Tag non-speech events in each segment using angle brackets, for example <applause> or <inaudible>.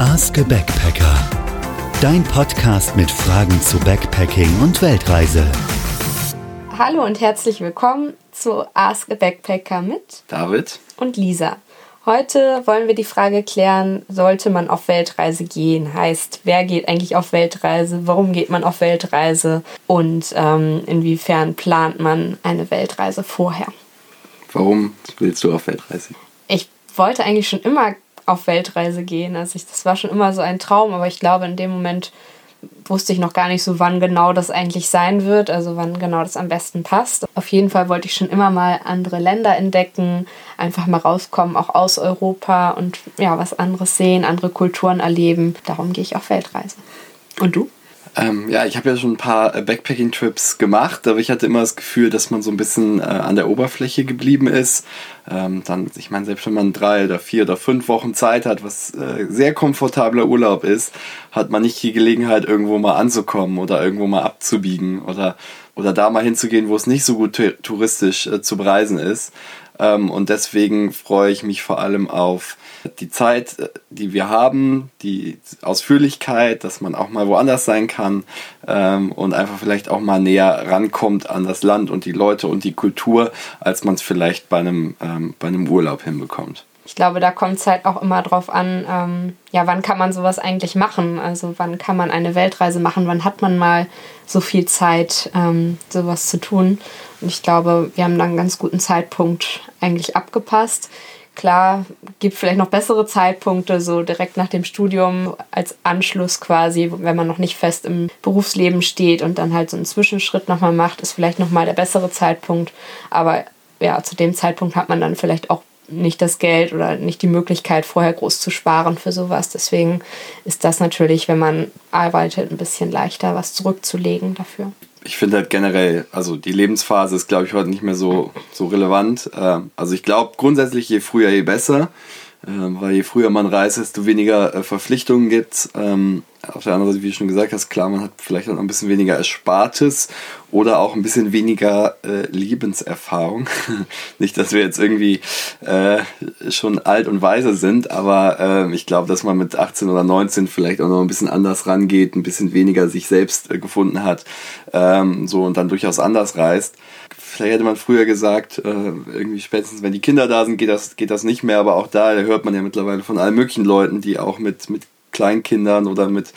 Ask a Backpacker. Dein Podcast mit Fragen zu Backpacking und Weltreise. Hallo und herzlich willkommen zu Ask a Backpacker mit David und Lisa. Heute wollen wir die Frage klären, sollte man auf Weltreise gehen? Heißt, wer geht eigentlich auf Weltreise? Warum geht man auf Weltreise? Und ähm, inwiefern plant man eine Weltreise vorher? Warum willst du auf Weltreise? Ich wollte eigentlich schon immer auf Weltreise gehen. Also ich, das war schon immer so ein Traum, aber ich glaube, in dem Moment wusste ich noch gar nicht so, wann genau das eigentlich sein wird, also wann genau das am besten passt. Auf jeden Fall wollte ich schon immer mal andere Länder entdecken, einfach mal rauskommen, auch aus Europa und ja, was anderes sehen, andere Kulturen erleben. Darum gehe ich auf Weltreise. Und du? Ähm, ja, ich habe ja schon ein paar äh, Backpacking-Trips gemacht, aber ich hatte immer das Gefühl, dass man so ein bisschen äh, an der Oberfläche geblieben ist. Ähm, dann, ich meine, selbst wenn man drei oder vier oder fünf Wochen Zeit hat, was äh, sehr komfortabler Urlaub ist, hat man nicht die Gelegenheit, irgendwo mal anzukommen oder irgendwo mal abzubiegen oder, oder da mal hinzugehen, wo es nicht so gut touristisch äh, zu bereisen ist. Ähm, und deswegen freue ich mich vor allem auf die Zeit, äh, die wir haben, die Ausführlichkeit, dass man auch mal woanders sein kann ähm, und einfach vielleicht auch mal näher rankommt an das Land und die Leute und die Kultur, als man es vielleicht bei einem, ähm, bei einem Urlaub hinbekommt ich glaube, da kommt es halt auch immer drauf an, ähm, ja, wann kann man sowas eigentlich machen? Also wann kann man eine Weltreise machen? Wann hat man mal so viel Zeit, ähm, sowas zu tun? Und ich glaube, wir haben da einen ganz guten Zeitpunkt eigentlich abgepasst. Klar, gibt vielleicht noch bessere Zeitpunkte, so direkt nach dem Studium als Anschluss quasi, wenn man noch nicht fest im Berufsleben steht und dann halt so einen Zwischenschritt nochmal macht, ist vielleicht nochmal der bessere Zeitpunkt. Aber ja, zu dem Zeitpunkt hat man dann vielleicht auch nicht das Geld oder nicht die Möglichkeit, vorher groß zu sparen für sowas. Deswegen ist das natürlich, wenn man arbeitet, ein bisschen leichter, was zurückzulegen dafür. Ich finde halt generell, also die Lebensphase ist, glaube ich, heute nicht mehr so, so relevant. Ähm, also ich glaube grundsätzlich, je früher, je besser. Ähm, weil je früher man reist, desto weniger äh, Verpflichtungen gibt. Ähm, auf der anderen Seite, wie du schon gesagt hast, klar, man hat vielleicht auch ein bisschen weniger Erspartes oder auch ein bisschen weniger äh, Lebenserfahrung. <laughs> Nicht, dass wir jetzt irgendwie äh, schon alt und weise sind, aber äh, ich glaube, dass man mit 18 oder 19 vielleicht auch noch ein bisschen anders rangeht, ein bisschen weniger sich selbst äh, gefunden hat, ähm, so und dann durchaus anders reist. Vielleicht hätte man früher gesagt, äh, irgendwie spätestens wenn die Kinder da sind, geht das, geht das nicht mehr, aber auch da hört man ja mittlerweile von allen möglichen Leuten, die auch mit, mit Kleinkindern oder mit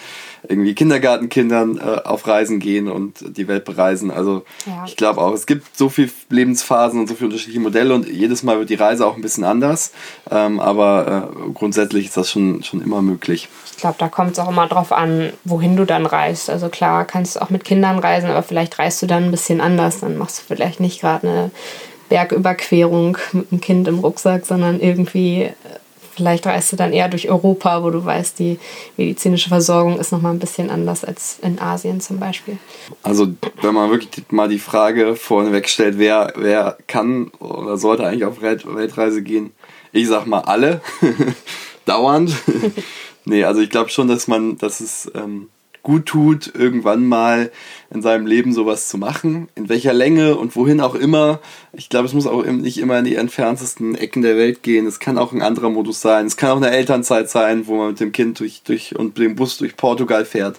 irgendwie Kindergartenkindern äh, auf Reisen gehen und die Welt bereisen. Also ja. ich glaube auch, es gibt so viele Lebensphasen und so viele unterschiedliche Modelle und jedes Mal wird die Reise auch ein bisschen anders. Ähm, aber äh, grundsätzlich ist das schon, schon immer möglich. Ich glaube, da kommt es auch immer drauf an, wohin du dann reist. Also klar, kannst du auch mit Kindern reisen, aber vielleicht reist du dann ein bisschen anders. Dann machst du vielleicht nicht gerade eine Bergüberquerung mit einem Kind im Rucksack, sondern irgendwie Vielleicht reist du dann eher durch Europa, wo du weißt, die medizinische Versorgung ist nochmal ein bisschen anders als in Asien zum Beispiel. Also wenn man wirklich mal die Frage vorneweg stellt, wer, wer kann oder sollte eigentlich auf Weltreise gehen, ich sag mal alle, <laughs> dauernd. <laughs> nee, also ich glaube schon, dass man, dass es ähm, gut tut, irgendwann mal in seinem Leben sowas zu machen. In welcher Länge und wohin auch immer. Ich glaube, es muss auch nicht immer in die entferntesten Ecken der Welt gehen. Es kann auch ein anderer Modus sein. Es kann auch eine Elternzeit sein, wo man mit dem Kind durch, durch und dem Bus durch Portugal fährt.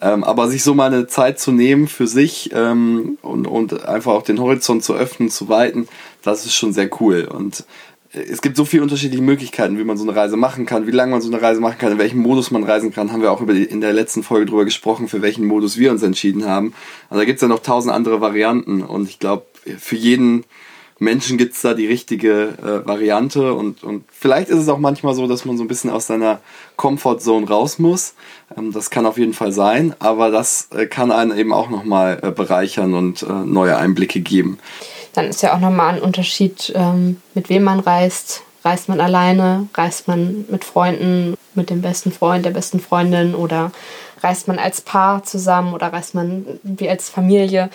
Ähm, aber sich so mal eine Zeit zu nehmen für sich ähm, und, und einfach auch den Horizont zu öffnen, zu weiten, das ist schon sehr cool. Und es gibt so viele unterschiedliche Möglichkeiten, wie man so eine Reise machen kann, wie lange man so eine Reise machen kann, in welchem Modus man reisen kann, haben wir auch in der letzten Folge drüber gesprochen, für welchen Modus wir uns entschieden haben. Also da gibt es ja noch tausend andere Varianten und ich glaube, für jeden Menschen gibt es da die richtige äh, Variante und, und vielleicht ist es auch manchmal so, dass man so ein bisschen aus seiner Comfortzone raus muss. Ähm, das kann auf jeden Fall sein, aber das äh, kann einen eben auch nochmal äh, bereichern und äh, neue Einblicke geben. Dann ist ja auch nochmal ein Unterschied, ähm, mit wem man reist. Reist man alleine, reist man mit Freunden, mit dem besten Freund, der besten Freundin? Oder reist man als Paar zusammen? Oder reist man wie als Familie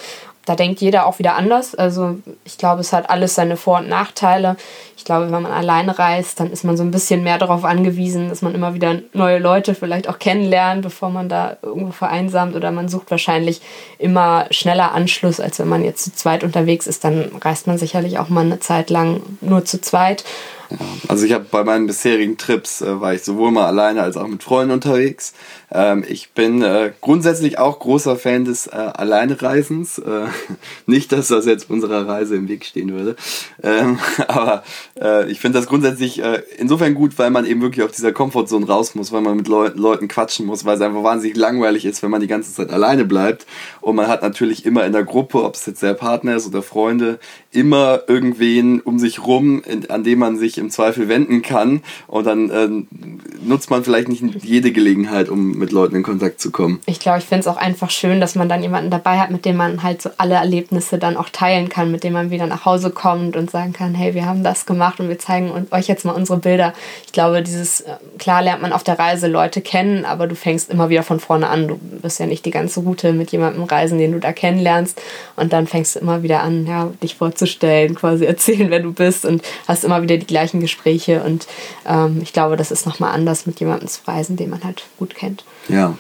da denkt jeder auch wieder anders. Also ich glaube, es hat alles seine Vor- und Nachteile. Ich glaube, wenn man alleine reist, dann ist man so ein bisschen mehr darauf angewiesen, dass man immer wieder neue Leute vielleicht auch kennenlernt, bevor man da irgendwo vereinsamt. Oder man sucht wahrscheinlich immer schneller Anschluss, als wenn man jetzt zu zweit unterwegs ist. Dann reist man sicherlich auch mal eine Zeit lang nur zu zweit. Ja, also ich habe bei meinen bisherigen Trips äh, war ich sowohl mal alleine als auch mit Freunden unterwegs. Ähm, ich bin äh, grundsätzlich auch großer Fan des äh, Alleinereisens. Äh, <laughs> nicht, dass das jetzt unserer Reise im Weg stehen würde. Ähm, <laughs> aber äh, ich finde das grundsätzlich äh, insofern gut, weil man eben wirklich aus dieser Komfortzone raus muss, weil man mit Leu Leuten quatschen muss, weil es einfach wahnsinnig langweilig ist, wenn man die ganze Zeit alleine bleibt. Und man hat natürlich immer in der Gruppe, ob es jetzt der Partner ist oder Freunde, immer irgendwen um sich rum, in, an dem man sich im Zweifel wenden kann. Und dann äh, nutzt man vielleicht nicht jede Gelegenheit, um mit Leuten in Kontakt zu kommen. Ich glaube, ich finde es auch einfach schön, dass man dann jemanden dabei hat, mit dem man halt so alle Erlebnisse dann auch teilen kann, mit dem man wieder nach Hause kommt und sagen kann, hey, wir haben das gemacht und wir zeigen euch jetzt mal unsere Bilder. Ich glaube, dieses, äh, klar lernt man auf der Reise Leute kennen, aber du fängst immer wieder von vorne an. Du bist ja nicht die ganze Route mit jemandem reisen, den du da kennenlernst. Und dann fängst du immer wieder an, ja, dich vorzustellen, quasi <laughs> erzählen, wer du bist und hast immer wieder die gleichen Gespräche. Und ähm, ich glaube, das ist nochmal anders, mit jemandem zu reisen, den man halt gut kennt. Ja.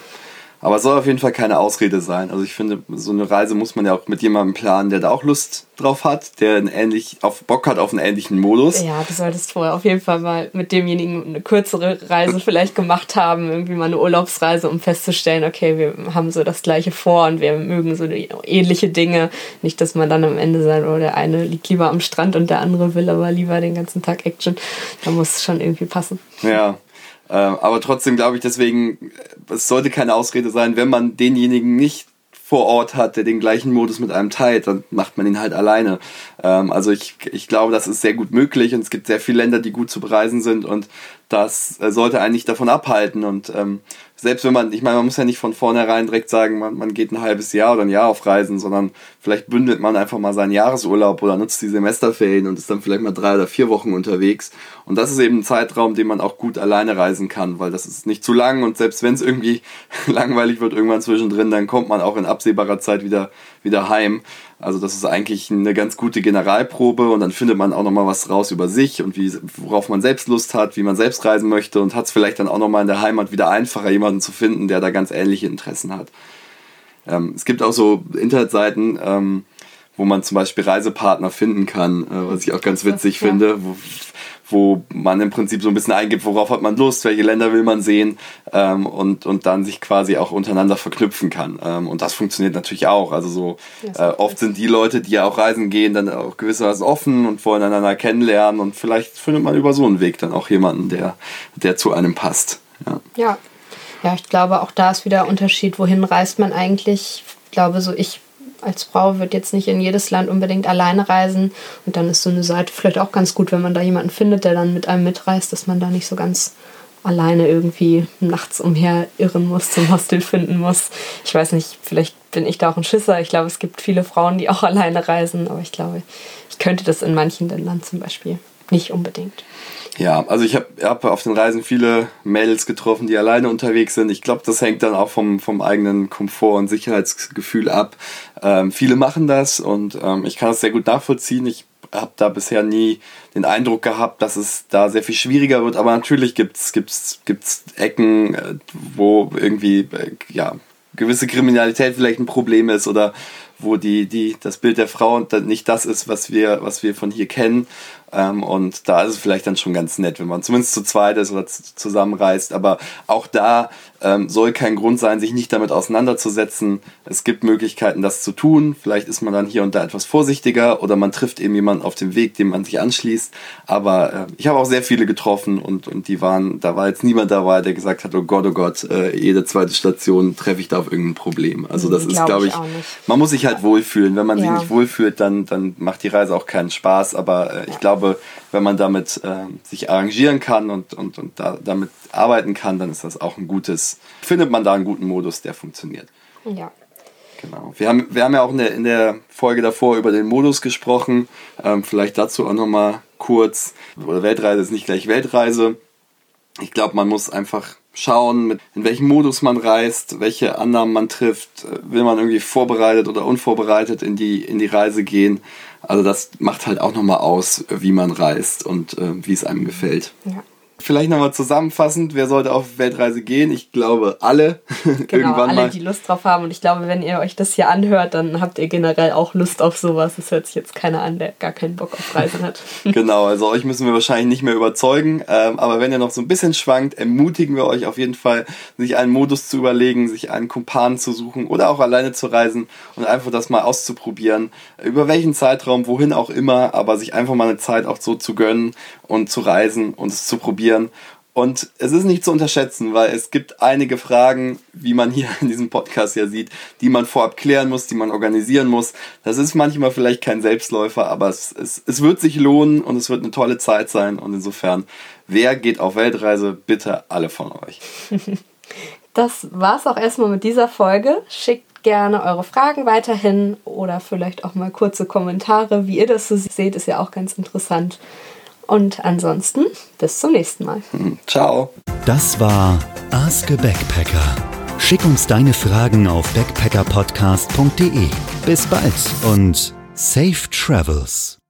Aber es soll auf jeden Fall keine Ausrede sein. Also ich finde, so eine Reise muss man ja auch mit jemandem planen, der da auch Lust drauf hat, der einen ähnlich, auf Bock hat auf einen ähnlichen Modus. Ja, du solltest vorher auf jeden Fall mal mit demjenigen eine kürzere Reise vielleicht gemacht haben, irgendwie mal eine Urlaubsreise, um festzustellen, okay, wir haben so das gleiche vor und wir mögen so ähnliche Dinge. Nicht, dass man dann am Ende sagt, oh, der eine liegt lieber am Strand und der andere will aber lieber den ganzen Tag Action. Da muss es schon irgendwie passen. Ja. Ähm, aber trotzdem glaube ich deswegen, es sollte keine Ausrede sein, wenn man denjenigen nicht vor Ort hat, der den gleichen Modus mit einem teilt, dann macht man ihn halt alleine. Ähm, also ich, ich glaube, das ist sehr gut möglich und es gibt sehr viele Länder, die gut zu bereisen sind und das äh, sollte eigentlich davon abhalten. Und ähm, selbst wenn man, ich meine, man muss ja nicht von vornherein direkt sagen, man, man geht ein halbes Jahr oder ein Jahr auf Reisen, sondern vielleicht bündelt man einfach mal seinen Jahresurlaub oder nutzt die Semesterferien und ist dann vielleicht mal drei oder vier Wochen unterwegs. Und das ist eben ein Zeitraum, den man auch gut alleine reisen kann, weil das ist nicht zu lang und selbst wenn es irgendwie <laughs> langweilig wird irgendwann zwischendrin, dann kommt man auch in absehbarer Zeit wieder, wieder heim. Also das ist eigentlich eine ganz gute Generalprobe und dann findet man auch nochmal was raus über sich und wie, worauf man selbst Lust hat, wie man selbst reisen möchte und hat es vielleicht dann auch nochmal in der Heimat wieder einfacher, jemanden zu finden, der da ganz ähnliche Interessen hat. Ähm, es gibt auch so Internetseiten, ähm, wo man zum Beispiel Reisepartner finden kann, äh, was ich auch ganz witzig ja. finde, wo, wo man im Prinzip so ein bisschen eingibt, worauf hat man Lust, welche Länder will man sehen ähm, und, und dann sich quasi auch untereinander verknüpfen kann. Ähm, und das funktioniert natürlich auch. Also so äh, oft sind die Leute, die ja auch reisen gehen, dann auch gewissermaßen offen und wollen einander kennenlernen und vielleicht findet man über so einen Weg dann auch jemanden, der, der zu einem passt. Ja. ja. Ja, ich glaube, auch da ist wieder Unterschied, wohin reist man eigentlich. Ich glaube, so ich als Frau wird jetzt nicht in jedes Land unbedingt alleine reisen. Und dann ist so eine Seite vielleicht auch ganz gut, wenn man da jemanden findet, der dann mit einem mitreist, dass man da nicht so ganz alleine irgendwie nachts umher irren muss, zum Hostel finden muss. Ich weiß nicht, vielleicht bin ich da auch ein Schisser. Ich glaube, es gibt viele Frauen, die auch <laughs> alleine reisen, aber ich glaube, könnte das in manchen Ländern zum Beispiel nicht unbedingt. Ja, also ich habe hab auf den Reisen viele Mädels getroffen, die alleine unterwegs sind. Ich glaube, das hängt dann auch vom, vom eigenen Komfort und Sicherheitsgefühl ab. Ähm, viele machen das und ähm, ich kann das sehr gut nachvollziehen. Ich habe da bisher nie den Eindruck gehabt, dass es da sehr viel schwieriger wird. Aber natürlich gibt es gibt's, gibt's Ecken, äh, wo irgendwie äh, ja, gewisse Kriminalität vielleicht ein Problem ist oder wo die, die, das Bild der Frau nicht das ist, was wir, was wir von hier kennen. Ähm, und da ist es vielleicht dann schon ganz nett, wenn man zumindest zu zweit ist oder zusammenreist. Aber auch da ähm, soll kein Grund sein, sich nicht damit auseinanderzusetzen. Es gibt Möglichkeiten, das zu tun. Vielleicht ist man dann hier und da etwas vorsichtiger oder man trifft eben jemanden auf dem Weg, dem man sich anschließt. Aber äh, ich habe auch sehr viele getroffen und, und die waren, da war jetzt niemand dabei, der gesagt hat, oh Gott, oh Gott, äh, jede zweite Station treffe ich da auf irgendein Problem. Also das Glaub ist, glaube ich, ich man muss sich halt wohlfühlen. Wenn man ja. sich nicht wohlfühlt, dann, dann macht die Reise auch keinen Spaß. Aber äh, ich glaube, wenn man damit äh, sich arrangieren kann und, und, und da, damit arbeiten kann, dann ist das auch ein gutes, findet man da einen guten Modus, der funktioniert. Ja. Genau. Wir haben, wir haben ja auch in der, in der Folge davor über den Modus gesprochen. Ähm, vielleicht dazu auch nochmal kurz. Weltreise ist nicht gleich Weltreise. Ich glaube, man muss einfach schauen, mit, in welchem Modus man reist, welche Annahmen man trifft. Will man irgendwie vorbereitet oder unvorbereitet in die, in die Reise gehen? Also das macht halt auch nochmal aus, wie man reist und äh, wie es einem gefällt. Ja. Vielleicht nochmal zusammenfassend, wer sollte auf Weltreise gehen? Ich glaube alle. <laughs> Genau, Irgendwann alle, mal. die Lust drauf haben. Und ich glaube, wenn ihr euch das hier anhört, dann habt ihr generell auch Lust auf sowas. Es hört sich jetzt keiner an, der gar keinen Bock auf Reisen hat. <laughs> <laughs> genau, also euch müssen wir wahrscheinlich nicht mehr überzeugen. Ähm, aber wenn ihr noch so ein bisschen schwankt, ermutigen wir euch auf jeden Fall, sich einen Modus zu überlegen, sich einen Kumpan zu suchen oder auch alleine zu reisen und einfach das mal auszuprobieren. Über welchen Zeitraum, wohin auch immer, aber sich einfach mal eine Zeit auch so zu gönnen und zu reisen und es zu probieren. Und es ist nicht zu unterschätzen, weil es gibt einige Fragen, wie man hier in diesem Podcast ja sieht, die man vorab klären muss, die man organisieren muss. Das ist manchmal vielleicht kein Selbstläufer, aber es, es, es wird sich lohnen und es wird eine tolle Zeit sein. Und insofern, wer geht auf Weltreise? Bitte alle von euch. <laughs> Das war's auch erstmal mit dieser Folge. Schickt gerne eure Fragen weiterhin oder vielleicht auch mal kurze Kommentare, wie ihr das so seht, ist ja auch ganz interessant. Und ansonsten bis zum nächsten Mal. Hm, ciao. Das war Ask a Backpacker. Schick uns deine Fragen auf backpackerpodcast.de. Bis bald und safe travels.